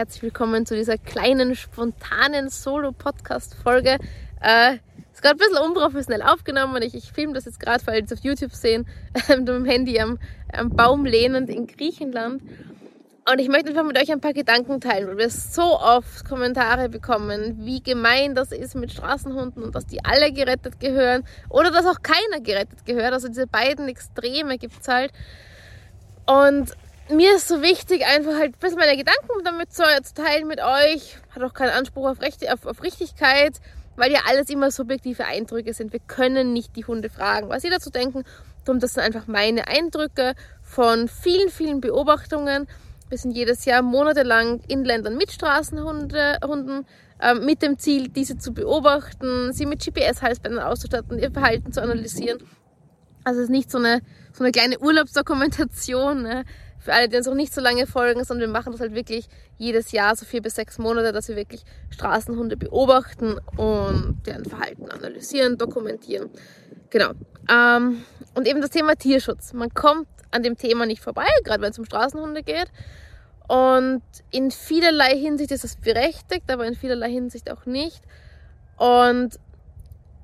Herzlich willkommen zu dieser kleinen, spontanen Solo-Podcast-Folge. Äh, ist gerade ein bisschen unprofessionell aufgenommen. Ich, ich filme das jetzt gerade, weil ihr es auf YouTube sehen, mit dem Handy am, am Baum lehnend in Griechenland. Und ich möchte einfach mit euch ein paar Gedanken teilen, weil wir so oft Kommentare bekommen, wie gemein das ist mit Straßenhunden und dass die alle gerettet gehören oder dass auch keiner gerettet gehört. Also diese beiden Extreme gibt es halt. Und mir ist so wichtig, einfach halt ein bisschen meine Gedanken damit zu, zu teilen mit euch. Hat auch keinen Anspruch auf, Recht, auf, auf Richtigkeit, weil ja alles immer subjektive Eindrücke sind. Wir können nicht die Hunde fragen, was sie dazu denken. Darum, das sind einfach meine Eindrücke von vielen, vielen Beobachtungen wir sind jedes Jahr monatelang in Ländern mit Straßenhunden äh, mit dem Ziel, diese zu beobachten, sie mit GPS-Halsbändern auszustatten, ihr Verhalten zu analysieren. Also es ist nicht so eine, so eine kleine Urlaubsdokumentation ne? Für alle, die uns auch nicht so lange folgen, sondern wir machen das halt wirklich jedes Jahr, so vier bis sechs Monate, dass wir wirklich Straßenhunde beobachten und deren Verhalten analysieren, dokumentieren. Genau. Ähm, und eben das Thema Tierschutz. Man kommt an dem Thema nicht vorbei, gerade wenn es um Straßenhunde geht. Und in vielerlei Hinsicht ist es berechtigt, aber in vielerlei Hinsicht auch nicht. Und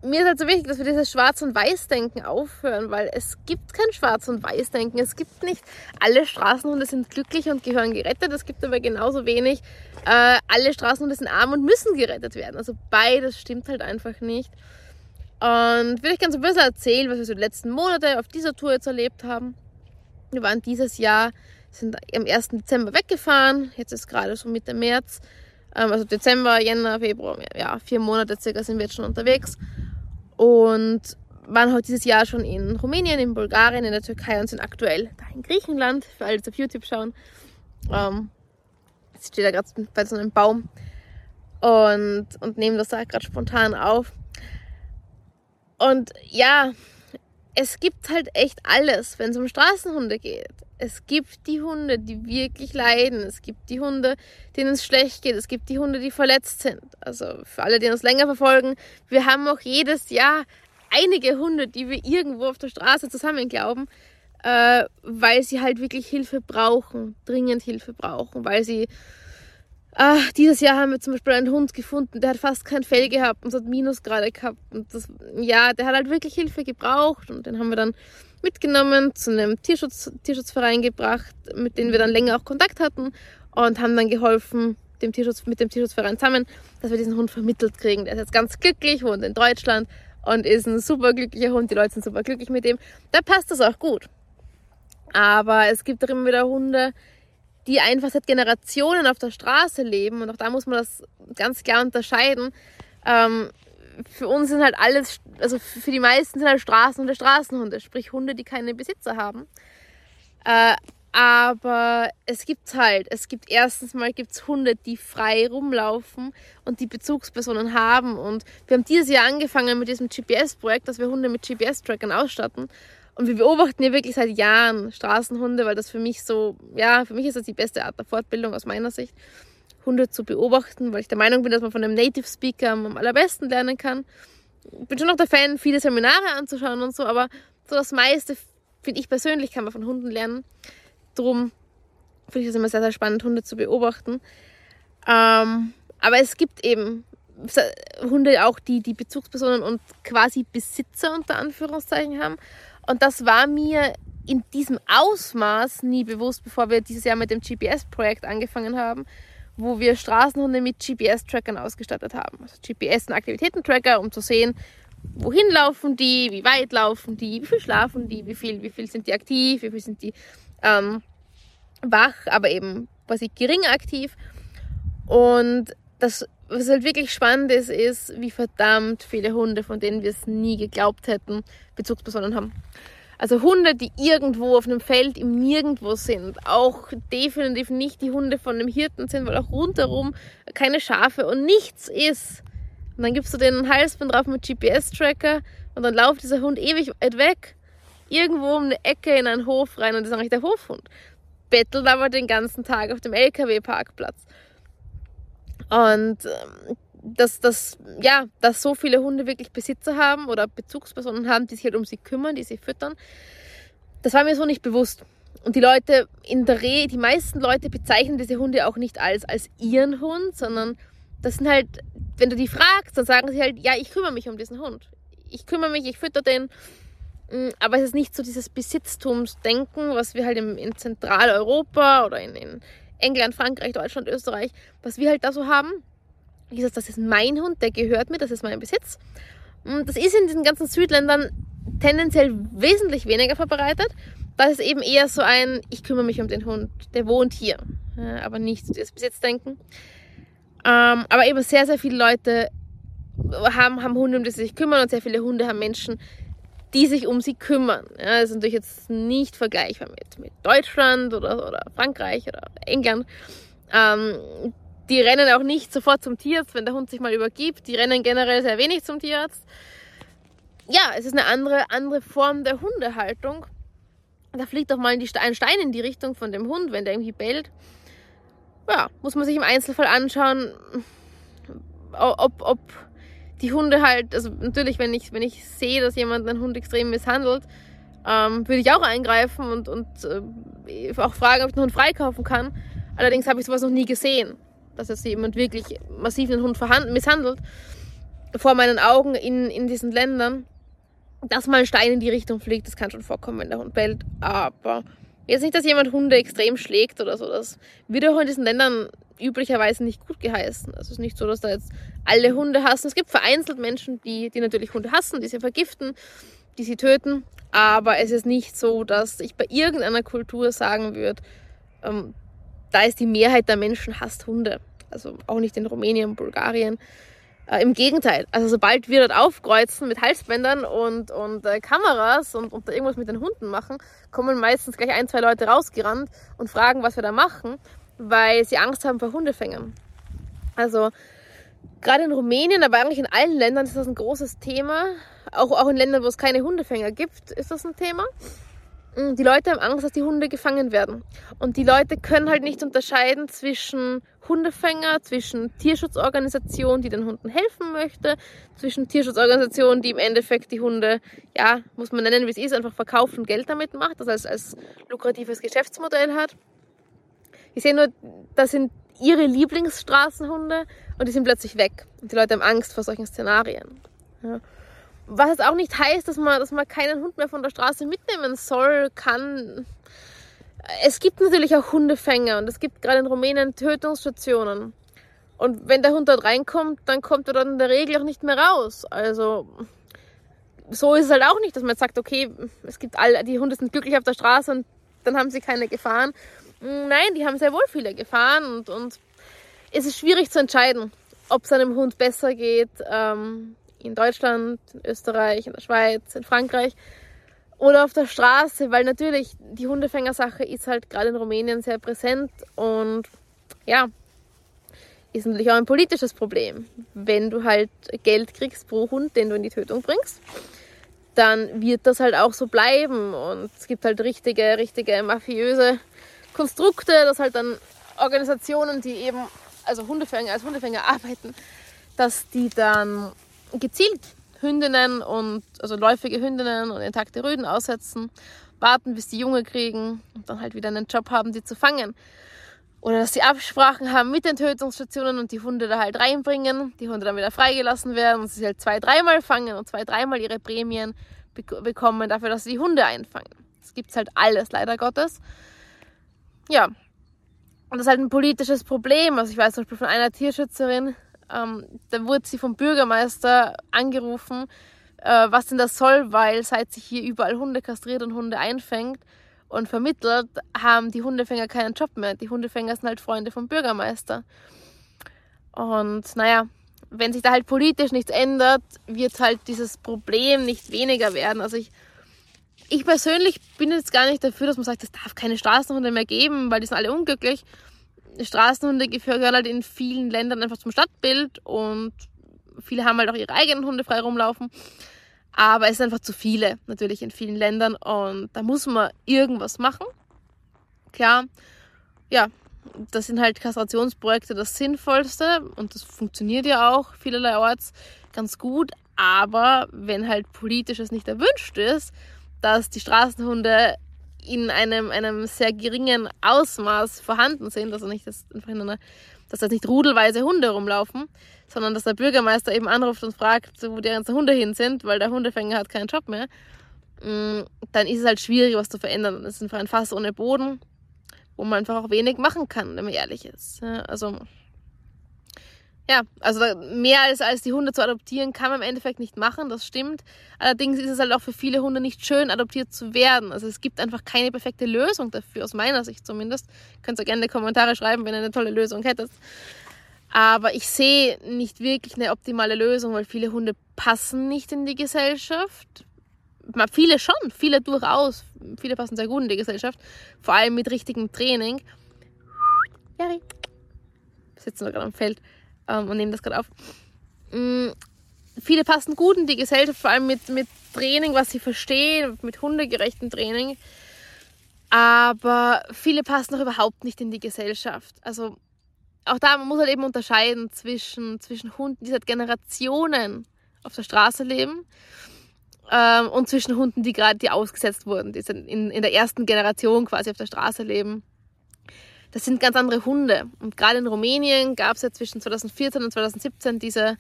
mir ist halt so wichtig, dass wir dieses Schwarz- und Weiß-Denken aufhören, weil es gibt kein Schwarz- und Weiß-Denken. Es gibt nicht, alle Straßenhunde sind glücklich und gehören gerettet. Es gibt aber genauso wenig, äh, alle Straßenhunde sind arm und müssen gerettet werden. Also beides stimmt halt einfach nicht. Und will ich ganz ein bisschen erzählen, was wir so die letzten Monate auf dieser Tour jetzt erlebt haben. Wir waren dieses Jahr, sind am 1. Dezember weggefahren. Jetzt ist gerade so Mitte März. Ähm, also Dezember, Jänner, Februar, ja, vier Monate circa sind wir jetzt schon unterwegs. Und waren heute dieses Jahr schon in Rumänien, in Bulgarien, in der Türkei und sind aktuell da in Griechenland, für alle, die auf YouTube schauen. Ähm, jetzt steht da gerade bei so einem Baum und, und nehmen das da gerade spontan auf. Und ja, es gibt halt echt alles, wenn es um Straßenhunde geht. Es gibt die Hunde, die wirklich leiden. Es gibt die Hunde, denen es schlecht geht. Es gibt die Hunde, die verletzt sind. Also für alle, die uns länger verfolgen, wir haben auch jedes Jahr einige Hunde, die wir irgendwo auf der Straße zusammen glauben, äh, weil sie halt wirklich Hilfe brauchen, dringend Hilfe brauchen, weil sie Ah, dieses Jahr haben wir zum Beispiel einen Hund gefunden, der hat fast kein Fell gehabt und es hat Minusgrade gehabt. Und das, ja, der hat halt wirklich Hilfe gebraucht und den haben wir dann mitgenommen, zu einem Tierschutz, Tierschutzverein gebracht, mit dem wir dann länger auch Kontakt hatten und haben dann geholfen, dem Tierschutz, mit dem Tierschutzverein zusammen, dass wir diesen Hund vermittelt kriegen. Der ist jetzt ganz glücklich, wohnt in Deutschland und ist ein super glücklicher Hund. Die Leute sind super glücklich mit dem. Da passt das auch gut. Aber es gibt auch immer wieder Hunde, die einfach seit Generationen auf der Straße leben. Und auch da muss man das ganz klar unterscheiden. Ähm, für uns sind halt alles, also für die meisten sind halt Straßenhunde Straßenhunde, sprich Hunde, die keine Besitzer haben. Äh, aber es gibt halt, es gibt erstens mal gibt's Hunde, die frei rumlaufen und die Bezugspersonen haben. Und wir haben dieses Jahr angefangen mit diesem GPS-Projekt, dass wir Hunde mit GPS-Trackern ausstatten. Und wir beobachten ja wirklich seit Jahren Straßenhunde, weil das für mich so, ja, für mich ist das die beste Art der Fortbildung aus meiner Sicht, Hunde zu beobachten, weil ich der Meinung bin, dass man von einem Native Speaker am allerbesten lernen kann. Ich bin schon noch der Fan, viele Seminare anzuschauen und so, aber so das meiste, finde ich persönlich, kann man von Hunden lernen. Drum finde ich es immer sehr, sehr spannend, Hunde zu beobachten. Ähm, aber es gibt eben Hunde auch, die die Bezugspersonen und quasi Besitzer unter Anführungszeichen haben. Und das war mir in diesem Ausmaß nie bewusst, bevor wir dieses Jahr mit dem GPS-Projekt angefangen haben, wo wir Straßenhunde mit GPS-Trackern ausgestattet haben. Also GPS- und Aktivitätentracker, um zu sehen, wohin laufen die, wie weit laufen die, wie viel schlafen die, wie viel, wie viel sind die aktiv, wie viel sind die ähm, wach, aber eben quasi gering aktiv. Und das, was halt wirklich spannend ist, ist, wie verdammt viele Hunde, von denen wir es nie geglaubt hätten, Bezugspersonen haben. Also Hunde, die irgendwo auf einem Feld im Nirgendwo sind. Auch definitiv nicht die Hunde von einem Hirten sind, weil auch rundherum keine Schafe und nichts ist. Und dann gibst du den Halsband drauf mit GPS-Tracker und dann lauft dieser Hund ewig weit weg. Irgendwo um eine Ecke in einen Hof rein und das ist eigentlich der Hofhund. Bettelt aber den ganzen Tag auf dem LKW-Parkplatz. Und ähm, dass, dass, ja, dass so viele Hunde wirklich Besitzer haben oder Bezugspersonen haben, die sich halt um sie kümmern, die sie füttern, das war mir so nicht bewusst. und die Leute in der Re, die meisten Leute bezeichnen diese Hunde auch nicht als, als ihren Hund, sondern das sind halt, wenn du die fragst, dann sagen sie halt, ja, ich kümmere mich um diesen Hund. Ich kümmere mich, ich fütter den. Mm, aber es ist nicht so dieses Besitztumsdenken, was wir halt in, in Zentraleuropa oder in, in England, Frankreich, Deutschland, Österreich, was wir halt da so haben. Ich sage, das ist mein Hund, der gehört mir, das ist mein Besitz. Und das ist in diesen ganzen Südländern tendenziell wesentlich weniger verbreitet. Das ist eben eher so ein, ich kümmere mich um den Hund, der wohnt hier, aber nicht das Besitzdenken. Ähm, aber eben sehr, sehr viele Leute haben, haben Hunde, um die sie sich kümmern und sehr viele Hunde haben Menschen, die sich um sie kümmern. Ja, das ist natürlich jetzt nicht vergleichbar mit, mit Deutschland oder, oder Frankreich oder England. Ähm, die rennen auch nicht sofort zum Tierarzt, wenn der Hund sich mal übergibt. Die rennen generell sehr wenig zum Tierarzt. Ja, es ist eine andere, andere Form der Hundehaltung da fliegt doch mal ein Stein in die Richtung von dem Hund, wenn der irgendwie bellt. Ja, muss man sich im Einzelfall anschauen, ob, ob die Hunde halt, also natürlich, wenn ich, wenn ich sehe, dass jemand einen Hund extrem misshandelt, ähm, würde ich auch eingreifen und, und äh, auch fragen, ob ich einen Hund freikaufen kann. Allerdings habe ich sowas noch nie gesehen, dass jetzt jemand wirklich massiv einen Hund misshandelt vor meinen Augen in, in diesen Ländern dass mal ein Stein in die Richtung fliegt, das kann schon vorkommen, wenn der Hund bellt. Aber jetzt nicht, dass jemand Hunde extrem schlägt oder so. Das wird auch in diesen Ländern üblicherweise nicht gut geheißen. Also es ist nicht so, dass da jetzt alle Hunde hassen. Es gibt vereinzelt Menschen, die, die natürlich Hunde hassen, die sie vergiften, die sie töten. Aber es ist nicht so, dass ich bei irgendeiner Kultur sagen würde, ähm, da ist die Mehrheit der Menschen hasst Hunde. Also auch nicht in Rumänien, Bulgarien. Äh, Im Gegenteil, also sobald wir dort aufkreuzen mit Halsbändern und, und äh, Kameras und, und irgendwas mit den Hunden machen, kommen meistens gleich ein, zwei Leute rausgerannt und fragen, was wir da machen, weil sie Angst haben vor Hundefängern. Also gerade in Rumänien, aber eigentlich in allen Ländern ist das ein großes Thema. Auch, auch in Ländern, wo es keine Hundefänger gibt, ist das ein Thema. Mm, die Leute haben Angst, dass die Hunde gefangen werden. Und die Leute können halt nicht unterscheiden zwischen Hundefänger, zwischen Tierschutzorganisationen, die den Hunden helfen möchte, zwischen Tierschutzorganisationen, die im Endeffekt die Hunde, ja, muss man nennen, wie es ist, einfach verkaufen und Geld damit macht, das als, als lukratives Geschäftsmodell hat. Ich sehe nur, das sind ihre Lieblingsstraßenhunde und die sind plötzlich weg. Und die Leute haben Angst vor solchen Szenarien. Ja. Was es auch nicht heißt, dass man, dass man keinen Hund mehr von der Straße mitnehmen soll, kann. Es gibt natürlich auch Hundefänger und es gibt gerade in Rumänien Tötungsstationen. Und wenn der Hund dort reinkommt, dann kommt er dann in der Regel auch nicht mehr raus. Also so ist es halt auch nicht, dass man jetzt sagt, okay, es gibt alle, die Hunde sind glücklich auf der Straße und dann haben sie keine Gefahren. Nein, die haben sehr wohl viele Gefahren und, und es ist schwierig zu entscheiden, ob es einem Hund besser geht. Ähm, in Deutschland, in Österreich, in der Schweiz, in Frankreich oder auf der Straße, weil natürlich die Hundefängersache ist halt gerade in Rumänien sehr präsent und ja, ist natürlich auch ein politisches Problem. Wenn du halt Geld kriegst pro Hund, den du in die Tötung bringst, dann wird das halt auch so bleiben und es gibt halt richtige, richtige mafiöse Konstrukte, dass halt dann Organisationen, die eben also Hundefänger als Hundefänger arbeiten, dass die dann gezielt Hündinnen und also läufige Hündinnen und intakte Rüden aussetzen, warten, bis die Junge kriegen und dann halt wieder einen Job haben, die zu fangen. Oder dass sie Absprachen haben mit den Tötungsstationen und die Hunde da halt reinbringen, die Hunde dann wieder freigelassen werden und sie halt zwei, dreimal fangen und zwei, dreimal ihre Prämien bekommen dafür, dass sie die Hunde einfangen. Das gibt's halt alles, leider Gottes. Ja. Und das ist halt ein politisches Problem. Also ich weiß zum Beispiel von einer Tierschützerin, ähm, da wurde sie vom Bürgermeister angerufen, äh, was denn das soll, weil seit sich hier überall Hunde kastriert und Hunde einfängt und vermittelt, haben die Hundefänger keinen Job mehr. Die Hundefänger sind halt Freunde vom Bürgermeister. Und naja, wenn sich da halt politisch nichts ändert, wird halt dieses Problem nicht weniger werden. Also ich, ich persönlich bin jetzt gar nicht dafür, dass man sagt, es darf keine Straßenhunde mehr geben, weil die sind alle unglücklich. Straßenhunde gehören halt in vielen Ländern einfach zum Stadtbild und viele haben halt auch ihre eigenen Hunde frei rumlaufen. Aber es sind einfach zu viele, natürlich in vielen Ländern und da muss man irgendwas machen. Klar, ja, das sind halt Kastrationsprojekte das Sinnvollste und das funktioniert ja auch vielerlei ganz gut. Aber wenn halt politisches nicht erwünscht ist, dass die Straßenhunde in einem, einem sehr geringen Ausmaß vorhanden sind, also nicht, dass, einfach in einer, dass da nicht rudelweise Hunde rumlaufen, sondern dass der Bürgermeister eben anruft und fragt, wo die ganzen Hunde hin sind, weil der Hundefänger hat keinen Job mehr, mm, dann ist es halt schwierig, was zu verändern. Es ist einfach ein Fass ohne Boden, wo man einfach auch wenig machen kann, wenn man ehrlich ist. Also ja, also mehr als, als die Hunde zu adoptieren kann man im Endeffekt nicht machen, das stimmt. Allerdings ist es halt auch für viele Hunde nicht schön, adoptiert zu werden. Also es gibt einfach keine perfekte Lösung dafür, aus meiner Sicht zumindest. Könnt ihr gerne in die Kommentare schreiben, wenn ihr eine tolle Lösung hättet. Aber ich sehe nicht wirklich eine optimale Lösung, weil viele Hunde passen nicht in die Gesellschaft. Viele schon, viele durchaus. Viele passen sehr gut in die Gesellschaft. Vor allem mit richtigem Training. Jari. Wir sitzen da gerade am Feld ähm, und nehmen das gerade auf. Mhm. Viele passen gut in die Gesellschaft, vor allem mit, mit Training, was sie verstehen, mit hundegerechtem Training. Aber viele passen noch überhaupt nicht in die Gesellschaft. Also auch da man muss halt eben unterscheiden zwischen, zwischen Hunden, die seit Generationen auf der Straße leben ähm, und zwischen Hunden, die gerade die ausgesetzt wurden, die in, in der ersten Generation quasi auf der Straße leben das sind ganz andere Hunde. Und gerade in Rumänien gab es ja zwischen 2014 und 2017 diese,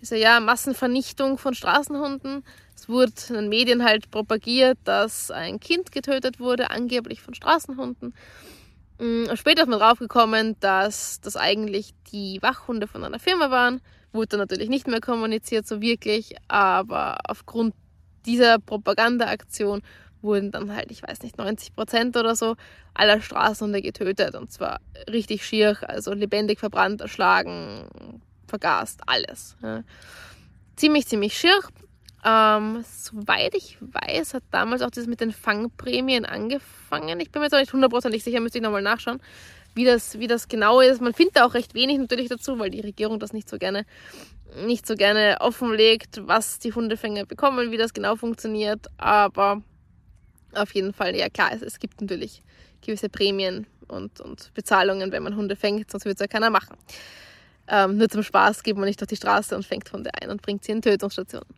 diese ja, Massenvernichtung von Straßenhunden. Es wurde in den Medien halt propagiert, dass ein Kind getötet wurde, angeblich von Straßenhunden. Mm, später ist man draufgekommen, dass das eigentlich die Wachhunde von einer Firma waren. Wurde dann natürlich nicht mehr kommuniziert, so wirklich, aber aufgrund dieser Propagandaaktion wurden dann halt, ich weiß nicht, 90 Prozent oder so aller Straßenhunde getötet. Und zwar richtig schier, also lebendig verbrannt, erschlagen, vergast, alles. Ja. Ziemlich, ziemlich schier. Ähm, soweit ich weiß, hat damals auch das mit den Fangprämien angefangen. Ich bin mir jetzt auch nicht hundertprozentig sicher, müsste ich nochmal nachschauen, wie das, wie das genau ist. Man findet da auch recht wenig natürlich dazu, weil die Regierung das nicht so gerne nicht so gerne offenlegt, was die Hundefänger bekommen, wie das genau funktioniert. Aber auf jeden Fall, ja klar, es, es gibt natürlich gewisse Prämien und, und Bezahlungen, wenn man Hunde fängt, sonst würde es ja keiner machen. Ähm, nur zum Spaß geht man nicht auf die Straße und fängt Hunde ein und bringt sie in Tötungsstationen.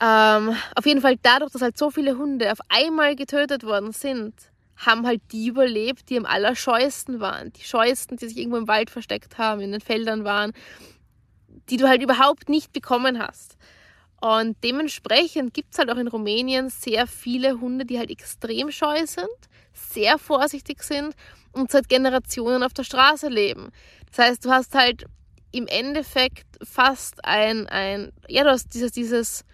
Ähm, auf jeden Fall dadurch, dass halt so viele Hunde auf einmal getötet worden sind, haben halt die überlebt, die am allerscheuesten waren. Die scheuesten, die sich irgendwo im Wald versteckt haben, in den Feldern waren, die du halt überhaupt nicht bekommen hast. Und dementsprechend gibt es halt auch in Rumänien sehr viele Hunde, die halt extrem scheu sind, sehr vorsichtig sind und seit Generationen auf der Straße leben. Das heißt, du hast halt im Endeffekt fast ein, ein ja, du hast dieses, dieses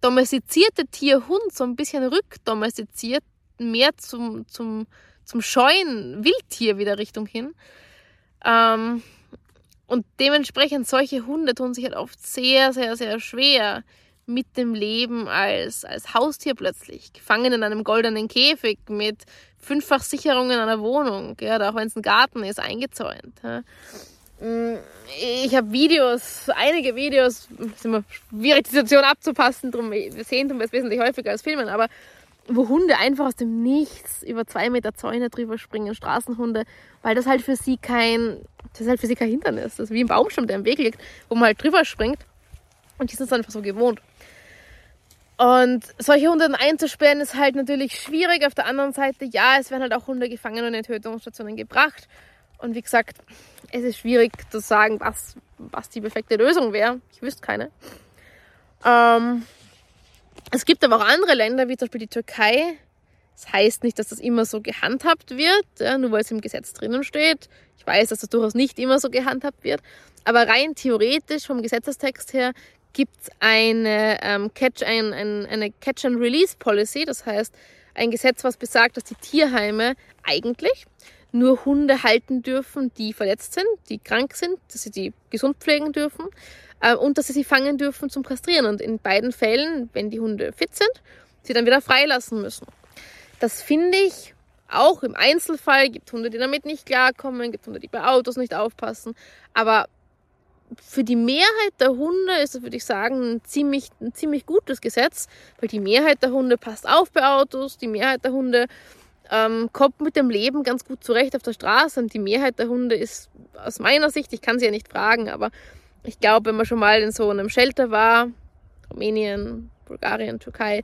domestizierte Tierhund so ein bisschen rückdomestiziert, mehr zum, zum, zum scheuen Wildtier wieder Richtung hin. Ähm, und dementsprechend solche Hunde tun sich halt oft sehr, sehr, sehr schwer mit dem Leben als, als Haustier plötzlich, gefangen in einem goldenen Käfig mit fünffach Sicherungen einer Wohnung, ja, auch wenn es ein Garten ist, eingezäunt. Ja. Mm, ich habe Videos, einige Videos, ist immer schwierig, die Situation abzupassen, drum, wir sehen es wesentlich häufiger als filmen, aber wo Hunde einfach aus dem Nichts über zwei Meter Zäune drüber springen, Straßenhunde, weil das halt für sie kein, das ist halt für sie kein Hindernis. Das ist wie ein Baumstamm, der im Weg liegt, wo man halt drüber springt. Und die sind es einfach so gewohnt. Und solche Hunde dann einzusperren ist halt natürlich schwierig. Auf der anderen Seite, ja, es werden halt auch Hunde gefangen und in Tötungsstationen gebracht. Und wie gesagt, es ist schwierig zu sagen, was, was die perfekte Lösung wäre. Ich wüsste keine. Ähm, es gibt aber auch andere Länder, wie zum Beispiel die Türkei. Das heißt nicht, dass das immer so gehandhabt wird, ja, nur weil es im Gesetz drinnen steht. Ich weiß, dass das durchaus nicht immer so gehandhabt wird. Aber rein theoretisch vom Gesetzestext her gibt es eine, ähm, Catch, ein, ein, eine Catch-and-Release-Policy, das heißt ein Gesetz, was besagt, dass die Tierheime eigentlich nur Hunde halten dürfen, die verletzt sind, die krank sind, dass sie die gesund pflegen dürfen äh, und dass sie sie fangen dürfen zum Kastrieren. Und in beiden Fällen, wenn die Hunde fit sind, sie dann wieder freilassen müssen. Das finde ich auch im Einzelfall. Gibt Hunde, die damit nicht klarkommen, gibt Hunde, die bei Autos nicht aufpassen. Aber für die Mehrheit der Hunde ist das, würde ich sagen, ein ziemlich, ein ziemlich gutes Gesetz, weil die Mehrheit der Hunde passt auf bei Autos, die Mehrheit der Hunde ähm, kommt mit dem Leben ganz gut zurecht auf der Straße und die Mehrheit der Hunde ist aus meiner Sicht, ich kann sie ja nicht fragen, aber ich glaube, wenn man schon mal in so einem Shelter war, Rumänien, Bulgarien, Türkei,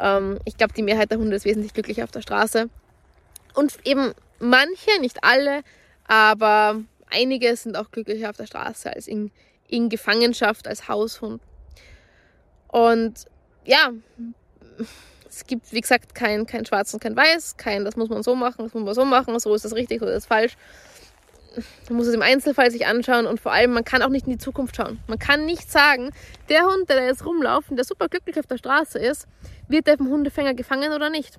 Ähm, ich glaube, die Mehrheit der Hunde ist wesentlich glücklicher auf der Straße. Und eben manche, nicht alle, aber einige sind auch glücklicher auf der Straße als in, in Gefangenschaft als Haushund. Und ja, es gibt, wie gesagt, kein, kein Schwarz und kein Weiß, kein, das muss man so machen, das muss man so machen, so ist das richtig, so ist das falsch. Man muss es im Einzelfall sich anschauen und vor allem, man kann auch nicht in die Zukunft schauen. Man kann nicht sagen, der Hund, der da jetzt rumlauft und der super glücklich auf der Straße ist, wird der vom Hundefänger gefangen oder nicht.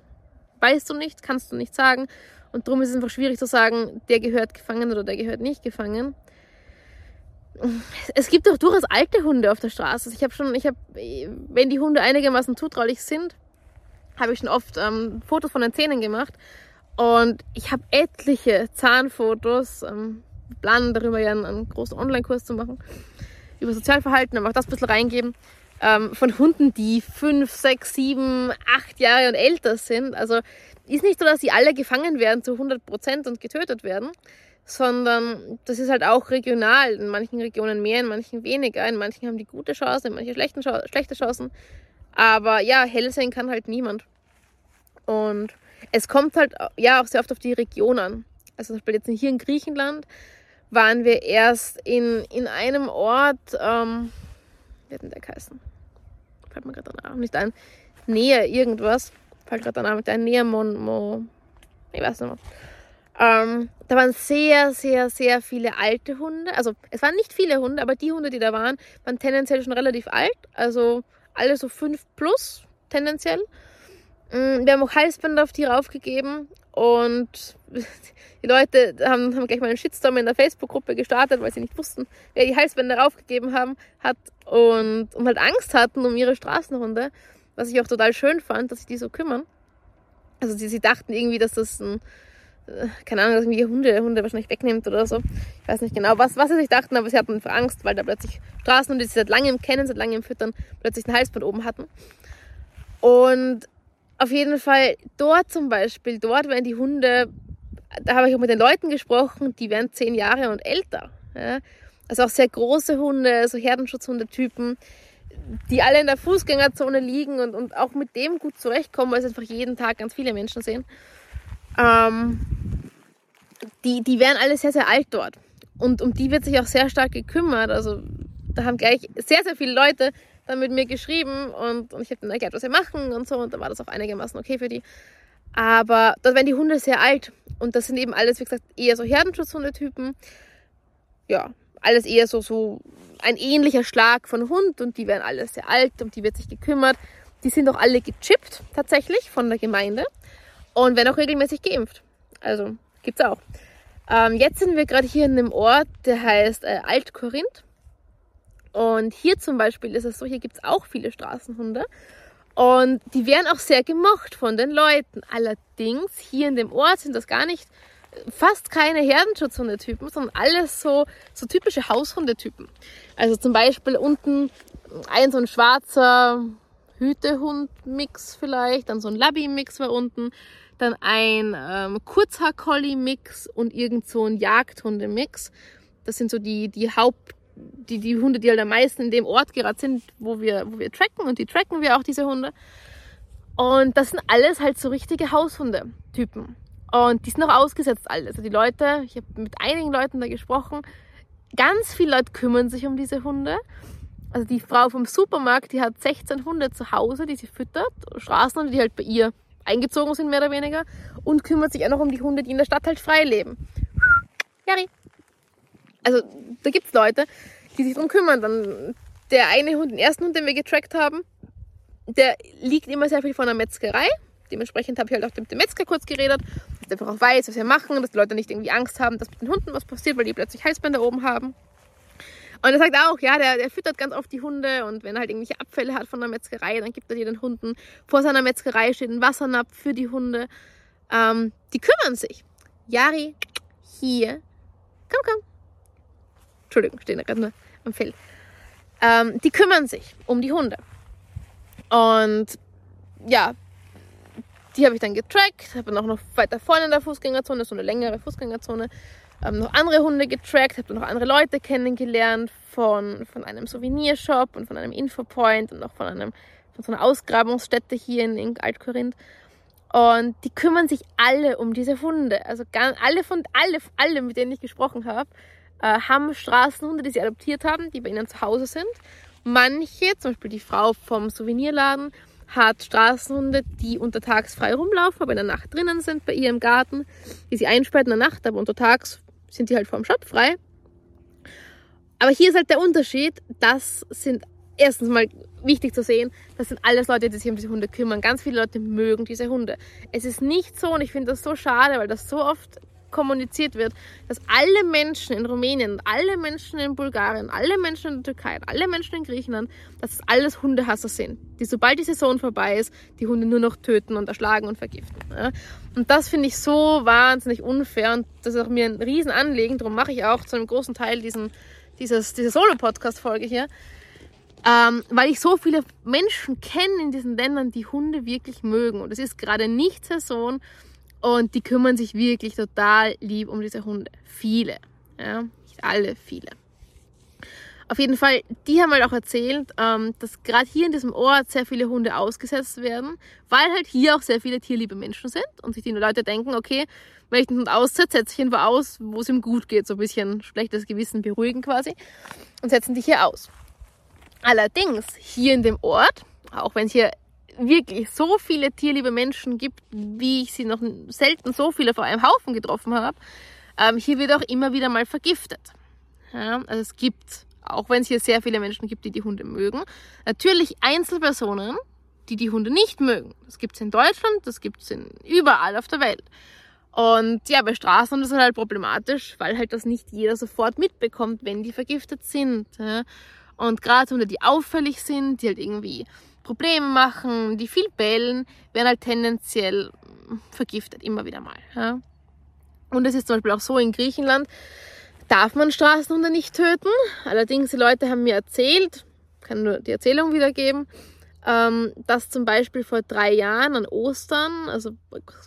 Weißt du nicht, kannst du nicht sagen. Und darum ist es einfach schwierig zu sagen, der gehört gefangen oder der gehört nicht gefangen. Es gibt auch durchaus alte Hunde auf der Straße. Also ich habe schon, ich habe, wenn die Hunde einigermaßen zutraulich sind, habe ich schon oft ähm, Fotos von den Zähnen gemacht. Und ich habe etliche Zahnfotos. Ähm, planen darüber ja einen, einen großen Online-Kurs zu machen. Über Sozialverhalten, aber auch das ein bisschen reingeben. Ähm, von Hunden, die fünf, sechs, sieben, acht Jahre und älter sind. Also ist nicht so, dass sie alle gefangen werden zu 100 Prozent und getötet werden, sondern das ist halt auch regional. In manchen Regionen mehr, in manchen weniger. In manchen haben die gute Chancen, in manchen schlechten, schlechte Chancen. Aber ja, hell sein kann halt niemand. Und es kommt halt ja auch sehr oft auf die Region an. Also zum Beispiel jetzt hier in Griechenland waren wir erst in, in einem Ort, ähm, wie hat denn der geheißen? Fällt mir gerade danach nicht ein. Nähe irgendwas. Fällt gerade der Nähe Mon, Mo, ich weiß nicht mehr. Ähm, da waren sehr, sehr, sehr viele alte Hunde. Also es waren nicht viele Hunde, aber die Hunde, die da waren, waren tendenziell schon relativ alt. Also alle so fünf plus tendenziell. Mm, wir haben auch Halsbänder auf die raufgegeben und die Leute haben, haben gleich mal einen Shitstorm in der Facebook-Gruppe gestartet, weil sie nicht wussten, wer die Halsbänder raufgegeben haben, hat und, und halt Angst hatten um ihre Straßenhunde, was ich auch total schön fand, dass sich die so kümmern. Also sie, sie dachten irgendwie, dass das ein, äh, keine Ahnung, dass irgendwie Hunde, Hunde wahrscheinlich wegnimmt oder so. Ich weiß nicht genau, was, was sie sich dachten, aber sie hatten Angst, weil da plötzlich Straßenhunde, die sie seit langem kennen, seit langem füttern, plötzlich ein Halsband oben hatten. Und auf jeden Fall dort zum Beispiel, dort werden die Hunde, da habe ich auch mit den Leuten gesprochen, die werden zehn Jahre und älter. Ja? Also auch sehr große Hunde, so Herdenschutzhundetypen, die alle in der Fußgängerzone liegen und, und auch mit dem gut zurechtkommen, weil sie einfach jeden Tag ganz viele Menschen sehen. Ähm, die, die werden alle sehr, sehr alt dort. Und um die wird sich auch sehr stark gekümmert. Also da haben gleich sehr, sehr viele Leute dann mit mir geschrieben und, und ich habe dann erklärt, was sie machen und so. Und da war das auch einigermaßen okay für die. Aber dort werden die Hunde sehr alt. Und das sind eben alles, wie gesagt, eher so Herdenschutzhundetypen. Ja, alles eher so, so ein ähnlicher Schlag von Hund und die werden alle sehr alt und die wird sich gekümmert. Die sind auch alle gechippt, tatsächlich, von der Gemeinde und werden auch regelmäßig geimpft. Also gibt's auch. Ähm, jetzt sind wir gerade hier in einem Ort, der heißt äh, Alt-Korinth. Und hier zum Beispiel ist es so, hier gibt es auch viele Straßenhunde. Und die werden auch sehr gemocht von den Leuten. Allerdings hier in dem Ort sind das gar nicht fast keine Herdenschutzhundetypen, sondern alles so, so typische Haushundetypen. Also zum Beispiel unten ein so ein schwarzer Hütehund-Mix vielleicht, dann so ein Labby-Mix war unten, dann ein ähm, Kurzhaar-Collie-Mix und irgend so ein Jagdhunde-Mix. Das sind so die, die Haupt die, die Hunde, die halt am meisten in dem Ort gerade sind, wo wir, wo wir tracken und die tracken wir auch, diese Hunde. Und das sind alles halt so richtige Haushunde-Typen. Und die sind auch ausgesetzt alles. Also die Leute, ich habe mit einigen Leuten da gesprochen, ganz viele Leute kümmern sich um diese Hunde. Also die Frau vom Supermarkt, die hat 16 Hunde zu Hause, die sie füttert, Straßenhunde, die halt bei ihr eingezogen sind, mehr oder weniger, und kümmert sich auch noch um die Hunde, die in der Stadt halt frei leben. Jari. Also da gibt es Leute, die sich darum kümmern. Dann der eine Hund, den ersten Hund, den wir getrackt haben, der liegt immer sehr viel von der Metzgerei. Dementsprechend habe ich halt auch mit dem Metzger kurz geredet, er einfach auch weiß, was wir machen, dass die Leute nicht irgendwie Angst haben, dass mit den Hunden was passiert, weil die plötzlich Halsbänder oben haben. Und er sagt auch, ja, der, der füttert ganz oft die Hunde und wenn er halt irgendwelche Abfälle hat von der Metzgerei, dann gibt er die den Hunden. Vor seiner Metzgerei steht ein Wassernapf für die Hunde. Ähm, die kümmern sich. Jari, hier, komm, komm. Entschuldigung, stehen gerade nur am Feld. Ähm, die kümmern sich um die Hunde. Und ja, die habe ich dann getrackt, habe dann auch noch weiter vorne in der Fußgängerzone, so eine längere Fußgängerzone, ähm, noch andere Hunde getrackt, habe dann noch andere Leute kennengelernt von, von einem Souvenirshop und von einem Infopoint und auch von einem von so einer Ausgrabungsstätte hier in, in Altkorinth. Und die kümmern sich alle um diese Hunde. Also ganz, alle von alle, alle, mit denen ich gesprochen habe, äh, haben Straßenhunde, die sie adoptiert haben, die bei ihnen zu Hause sind. Manche, zum Beispiel die Frau vom Souvenirladen, hat Straßenhunde, die untertags frei rumlaufen, aber in der Nacht drinnen sind bei ihr im Garten, die sie einsperrt in der Nacht, aber untertags sind die halt vom Shop frei. Aber hier ist halt der Unterschied, das sind erstens mal wichtig zu sehen, das sind alles Leute, die sich um diese Hunde kümmern. Ganz viele Leute mögen diese Hunde. Es ist nicht so, und ich finde das so schade, weil das so oft kommuniziert wird, dass alle Menschen in Rumänien, alle Menschen in Bulgarien, alle Menschen in der Türkei, alle Menschen in Griechenland, dass es alles Hundehasser sind, die sobald die Saison vorbei ist, die Hunde nur noch töten und erschlagen und vergiften. Ja? Und das finde ich so wahnsinnig unfair und das ist auch mir ein Riesenanliegen, darum mache ich auch zu einem großen Teil diesen, dieses, diese Solo-Podcast-Folge hier, ähm, weil ich so viele Menschen kenne in diesen Ländern, die Hunde wirklich mögen. Und es ist gerade nicht Saison und die kümmern sich wirklich total lieb um diese Hunde. Viele. Ja, nicht alle, viele. Auf jeden Fall, die haben halt auch erzählt, ähm, dass gerade hier in diesem Ort sehr viele Hunde ausgesetzt werden, weil halt hier auch sehr viele tierliebe Menschen sind und sich die Leute denken, okay, wenn ich den Hund aussetze, setze ich ihn wo aus, wo es ihm gut geht, so ein bisschen schlechtes Gewissen beruhigen quasi und setzen die hier aus. Allerdings hier in dem Ort, auch wenn es hier wirklich so viele tierliebe Menschen gibt, wie ich sie noch selten so viele vor einem Haufen getroffen habe, ähm, hier wird auch immer wieder mal vergiftet. Ja, also es gibt, auch wenn es hier sehr viele Menschen gibt, die die Hunde mögen, natürlich Einzelpersonen, die die Hunde nicht mögen. Das gibt es in Deutschland, das gibt es überall auf der Welt. Und ja, bei Straßen ist es halt problematisch, weil halt das nicht jeder sofort mitbekommt, wenn die vergiftet sind. Ja. Und gerade Hunde, die auffällig sind, die halt irgendwie Probleme machen, die viel bellen, werden halt tendenziell vergiftet, immer wieder mal. Ja. Und es ist zum Beispiel auch so in Griechenland, darf man Straßenhunde nicht töten. Allerdings, die Leute haben mir erzählt, kann nur die Erzählung wiedergeben, ähm, dass zum Beispiel vor drei Jahren an Ostern, also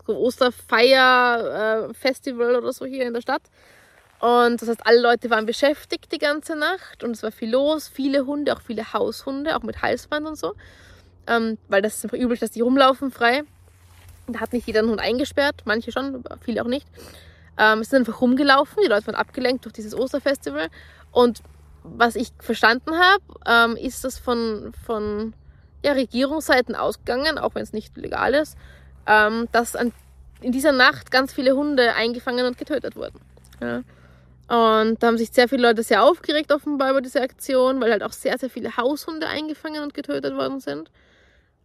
Osterfeier-Festival äh, oder so hier in der Stadt, und das heißt, alle Leute waren beschäftigt die ganze Nacht und es war viel los, viele Hunde, auch viele Haushunde, auch mit Halsband und so. Ähm, weil das ist einfach üblich, dass die rumlaufen frei. Da hat nicht jeder einen Hund eingesperrt, manche schon, viele auch nicht. Ähm, es sind einfach rumgelaufen, die Leute waren abgelenkt durch dieses Osterfestival. Und was ich verstanden habe, ähm, ist das von, von ja, Regierungsseiten ausgegangen, auch wenn es nicht legal ist, ähm, dass an, in dieser Nacht ganz viele Hunde eingefangen und getötet wurden. Ja. Und da haben sich sehr viele Leute sehr aufgeregt offenbar über diese Aktion, weil halt auch sehr, sehr viele Haushunde eingefangen und getötet worden sind.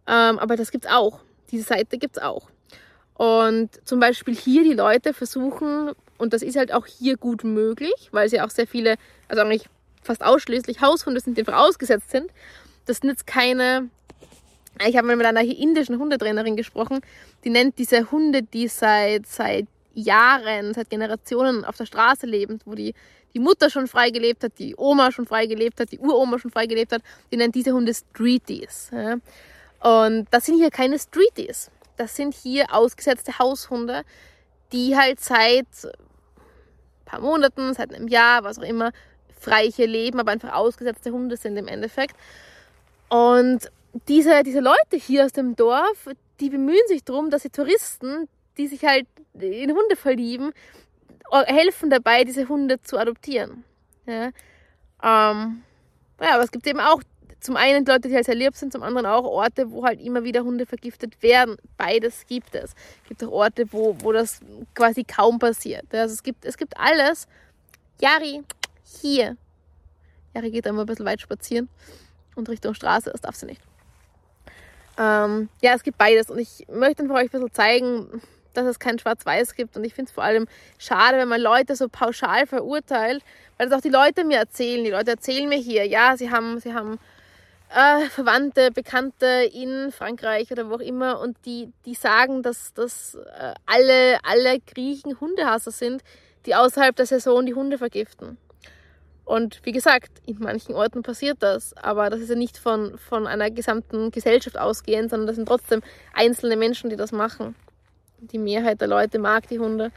Ähm, aber das gibt's auch. Diese Seite gibt's auch. Und zum Beispiel hier die Leute versuchen, und das ist halt auch hier gut möglich, weil sie auch sehr viele, also eigentlich fast ausschließlich Haushunde sind, die einfach ausgesetzt sind. Das sind jetzt keine, ich habe mal mit einer indischen Hundetrainerin gesprochen, die nennt diese Hunde, die seit, seit Jahren, seit Generationen auf der Straße leben, wo die, die Mutter schon frei gelebt hat, die Oma schon frei gelebt hat, die Uroma schon frei gelebt hat, die nennt diese Hunde Streeties. Ja. Und das sind hier keine Streeties. Das sind hier ausgesetzte Haushunde, die halt seit ein paar Monaten, seit einem Jahr, was auch immer, frei hier leben, aber einfach ausgesetzte Hunde sind im Endeffekt. Und diese, diese Leute hier aus dem Dorf, die bemühen sich darum, dass sie Touristen, die sich halt in Hunde verlieben, helfen dabei, diese Hunde zu adoptieren. Ja, ähm, ja aber es gibt eben auch zum einen Leute, die halt sehr lieb sind, zum anderen auch Orte, wo halt immer wieder Hunde vergiftet werden. Beides gibt es. Es gibt auch Orte, wo, wo das quasi kaum passiert. Also es gibt, es gibt alles. Jari, hier. Jari geht einmal ein bisschen weit spazieren und Richtung Straße, das darf sie nicht. Ähm, ja, es gibt beides und ich möchte einfach euch ein bisschen zeigen, dass es kein Schwarz-Weiß gibt. Und ich finde es vor allem schade, wenn man Leute so pauschal verurteilt, weil das auch die Leute mir erzählen. Die Leute erzählen mir hier, ja, sie haben, sie haben äh, Verwandte, Bekannte in Frankreich oder wo auch immer und die, die sagen, dass, dass äh, alle, alle Griechen Hundehasser sind, die außerhalb der Saison die Hunde vergiften. Und wie gesagt, in manchen Orten passiert das, aber das ist ja nicht von, von einer gesamten Gesellschaft ausgehend, sondern das sind trotzdem einzelne Menschen, die das machen. Die Mehrheit der Leute mag die Hunde.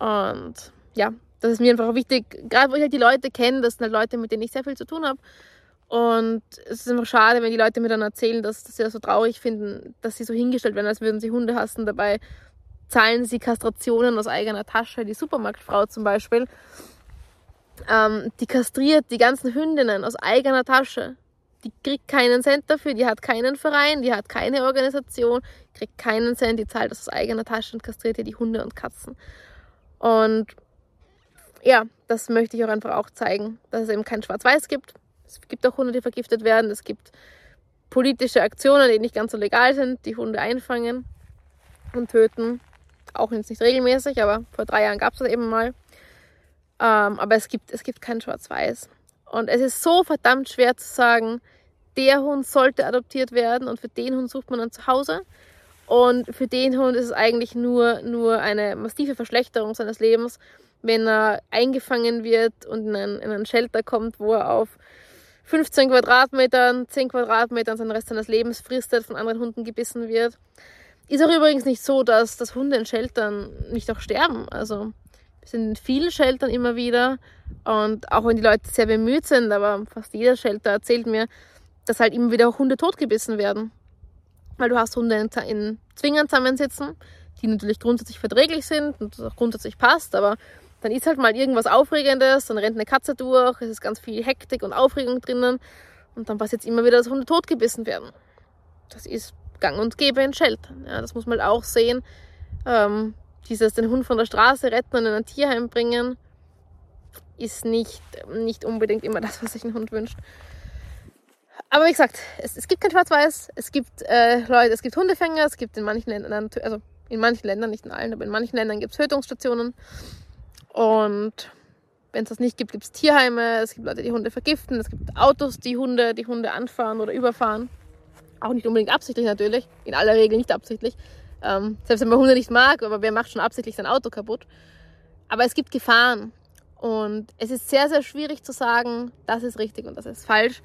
Und ja, das ist mir einfach wichtig, gerade wo ich halt die Leute kenne, das sind halt Leute, mit denen ich sehr viel zu tun habe Und es ist einfach schade, wenn die Leute mir dann erzählen, dass, dass sie das so traurig finden, dass sie so hingestellt werden, als würden sie Hunde hassen. Dabei zahlen sie Kastrationen aus eigener Tasche. Die Supermarktfrau zum Beispiel, ähm, die kastriert die ganzen Hündinnen aus eigener Tasche. Die kriegt keinen Cent dafür, die hat keinen Verein, die hat keine Organisation, kriegt keinen Cent, die zahlt das aus eigener Tasche und kastriert hier die Hunde und Katzen. Und ja, das möchte ich auch einfach auch zeigen, dass es eben kein Schwarz-Weiß gibt, es gibt auch Hunde, die vergiftet werden. Es gibt politische Aktionen, die nicht ganz so legal sind, die Hunde einfangen und töten. Auch jetzt nicht regelmäßig, aber vor drei Jahren gab es das eben mal. Ähm, aber es gibt, es gibt kein Schwarz-Weiß. Und es ist so verdammt schwer zu sagen, der Hund sollte adoptiert werden und für den Hund sucht man ein Zuhause. Und für den Hund ist es eigentlich nur, nur eine massive Verschlechterung seines Lebens, wenn er eingefangen wird und in ein, in ein Shelter kommt, wo er auf 15 Quadratmetern, 10 Quadratmetern seinen Rest seines Lebens fristet, von anderen Hunden gebissen wird. Ist auch übrigens nicht so, dass, dass Hunde in Sheltern nicht auch sterben. Also wir sind in vielen Sheltern immer wieder und auch wenn die Leute sehr bemüht sind, aber fast jeder Shelter erzählt mir, dass halt immer wieder auch Hunde totgebissen werden. Weil du hast Hunde in, in Zwingern zusammensitzen, die natürlich grundsätzlich verträglich sind und das auch grundsätzlich passt, aber dann ist halt mal irgendwas Aufregendes, dann rennt eine Katze durch, es ist ganz viel Hektik und Aufregung drinnen und dann passiert immer wieder, dass Hunde totgebissen werden. Das ist gang und gäbe in Sheltern. Ja, das muss man auch sehen. Ähm, dieses den Hund von der Straße retten und in ein Tierheim bringen, ist nicht, nicht unbedingt immer das, was sich ein Hund wünscht. Aber wie gesagt, es, es gibt kein Schwarz-Weiß, es gibt äh, Leute, es gibt Hundefänger, es gibt in manchen Ländern, also in manchen Ländern, nicht in allen, aber in manchen Ländern gibt es Tötungsstationen. Und wenn es das nicht gibt, gibt es Tierheime, es gibt Leute, die Hunde vergiften, es gibt Autos, die Hunde, die Hunde anfahren oder überfahren. Auch nicht unbedingt absichtlich natürlich, in aller Regel nicht absichtlich. Ähm, selbst wenn man Hunde nicht mag, aber wer macht schon absichtlich sein Auto kaputt? Aber es gibt Gefahren. Und es ist sehr, sehr schwierig zu sagen, das ist richtig und das ist falsch.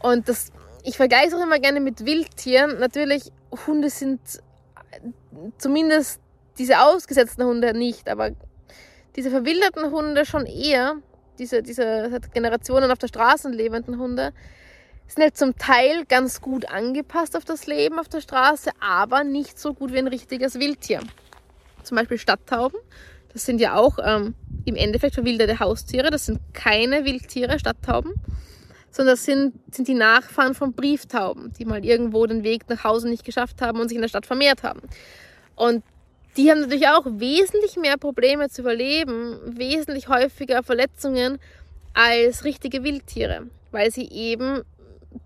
Und das, ich vergleiche es auch immer gerne mit Wildtieren. Natürlich, Hunde sind zumindest diese ausgesetzten Hunde nicht, aber diese verwilderten Hunde schon eher, diese, diese seit Generationen auf der Straße lebenden Hunde, sind halt zum Teil ganz gut angepasst auf das Leben auf der Straße, aber nicht so gut wie ein richtiges Wildtier. Zum Beispiel Stadttauben. Das sind ja auch ähm, im Endeffekt verwilderte Haustiere. Das sind keine Wildtiere, Stadttauben, sondern das sind, sind die Nachfahren von Brieftauben, die mal irgendwo den Weg nach Hause nicht geschafft haben und sich in der Stadt vermehrt haben. Und die haben natürlich auch wesentlich mehr Probleme zu überleben, wesentlich häufiger Verletzungen als richtige Wildtiere, weil sie eben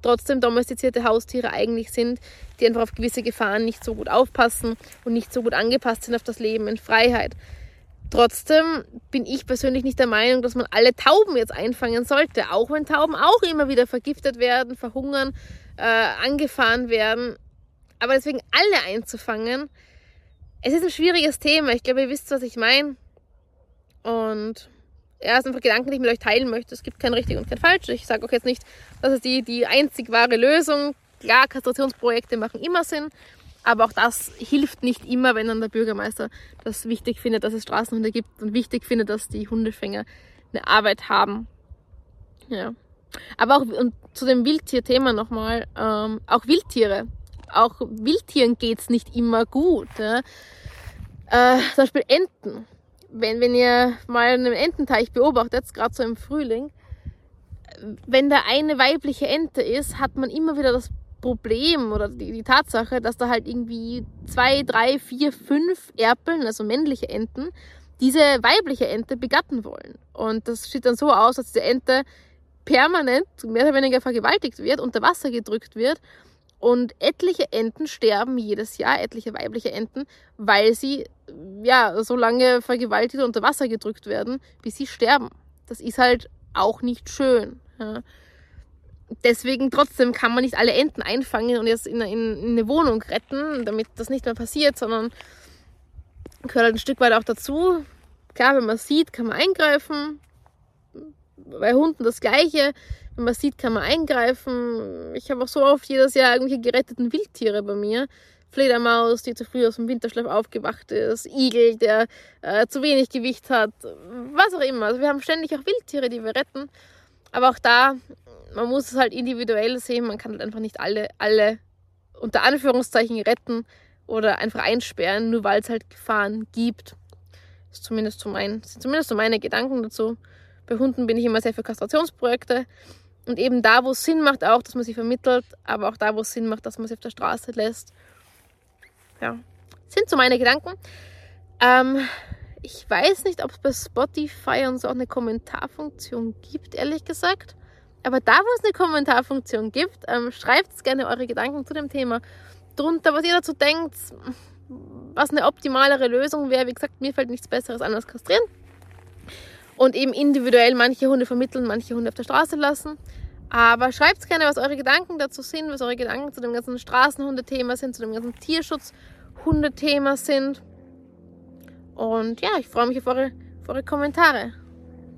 trotzdem domestizierte Haustiere eigentlich sind, die einfach auf gewisse Gefahren nicht so gut aufpassen und nicht so gut angepasst sind auf das Leben in Freiheit. Trotzdem bin ich persönlich nicht der Meinung, dass man alle Tauben jetzt einfangen sollte, auch wenn Tauben auch immer wieder vergiftet werden, verhungern, äh, angefahren werden. Aber deswegen alle einzufangen, es ist ein schwieriges Thema. Ich glaube, ihr wisst, was ich meine. Und ja, es sind einfach Gedanken, die ich mit euch teilen möchte. Es gibt kein richtig und kein falsch. Ich sage auch jetzt nicht, das ist die, die einzig wahre Lösung. Klar, Kastrationsprojekte machen immer Sinn. Aber auch das hilft nicht immer, wenn dann der Bürgermeister das wichtig findet, dass es Straßenhunde gibt und wichtig findet, dass die Hundefänger eine Arbeit haben. Ja. Aber auch und zu dem Wildtierthema nochmal, ähm, auch Wildtiere auch Wildtieren geht es nicht immer gut. Ja. Äh, zum Beispiel Enten. Wenn, wenn ihr mal einen Ententeich beobachtet, gerade so im Frühling, wenn da eine weibliche Ente ist, hat man immer wieder das Problem oder die, die Tatsache, dass da halt irgendwie zwei, drei, vier, fünf Erpeln, also männliche Enten, diese weibliche Ente begatten wollen. Und das sieht dann so aus, dass diese Ente permanent mehr oder weniger vergewaltigt wird, unter Wasser gedrückt wird und etliche Enten sterben jedes Jahr, etliche weibliche Enten, weil sie ja so lange vergewaltigt unter Wasser gedrückt werden, bis sie sterben. Das ist halt auch nicht schön. Ja. Deswegen trotzdem kann man nicht alle Enten einfangen und jetzt in, in, in eine Wohnung retten, damit das nicht mehr passiert, sondern gehört halt ein Stück weit auch dazu. Klar, wenn man sieht, kann man eingreifen. Bei Hunden das Gleiche wenn man sieht, kann man eingreifen. Ich habe auch so oft jedes Jahr irgendwelche geretteten Wildtiere bei mir. Fledermaus, die zu früh aus dem Winterschlaf aufgewacht ist, Igel, der äh, zu wenig Gewicht hat, was auch immer. Also wir haben ständig auch Wildtiere, die wir retten. Aber auch da man muss es halt individuell sehen. Man kann halt einfach nicht alle, alle unter Anführungszeichen retten oder einfach einsperren, nur weil es halt Gefahren gibt. Das ist zumindest so, mein, sind zumindest so meine Gedanken dazu. Bei Hunden bin ich immer sehr für Kastrationsprojekte. Und eben da, wo es Sinn macht, auch, dass man sie vermittelt, aber auch da, wo es Sinn macht, dass man sie auf der Straße lässt. Ja, sind so meine Gedanken. Ähm, ich weiß nicht, ob es bei Spotify und so auch eine Kommentarfunktion gibt, ehrlich gesagt. Aber da, wo es eine Kommentarfunktion gibt, ähm, schreibt gerne eure Gedanken zu dem Thema drunter, was ihr dazu denkt, was eine optimalere Lösung wäre. Wie gesagt, mir fällt nichts Besseres an als kastrieren. Und eben individuell manche Hunde vermitteln, manche Hunde auf der Straße lassen. Aber schreibt gerne, was eure Gedanken dazu sind, was eure Gedanken zu dem ganzen Straßenhundethema sind, zu dem ganzen Tierschutzhundethema sind. Und ja, ich freue mich auf eure, auf eure Kommentare.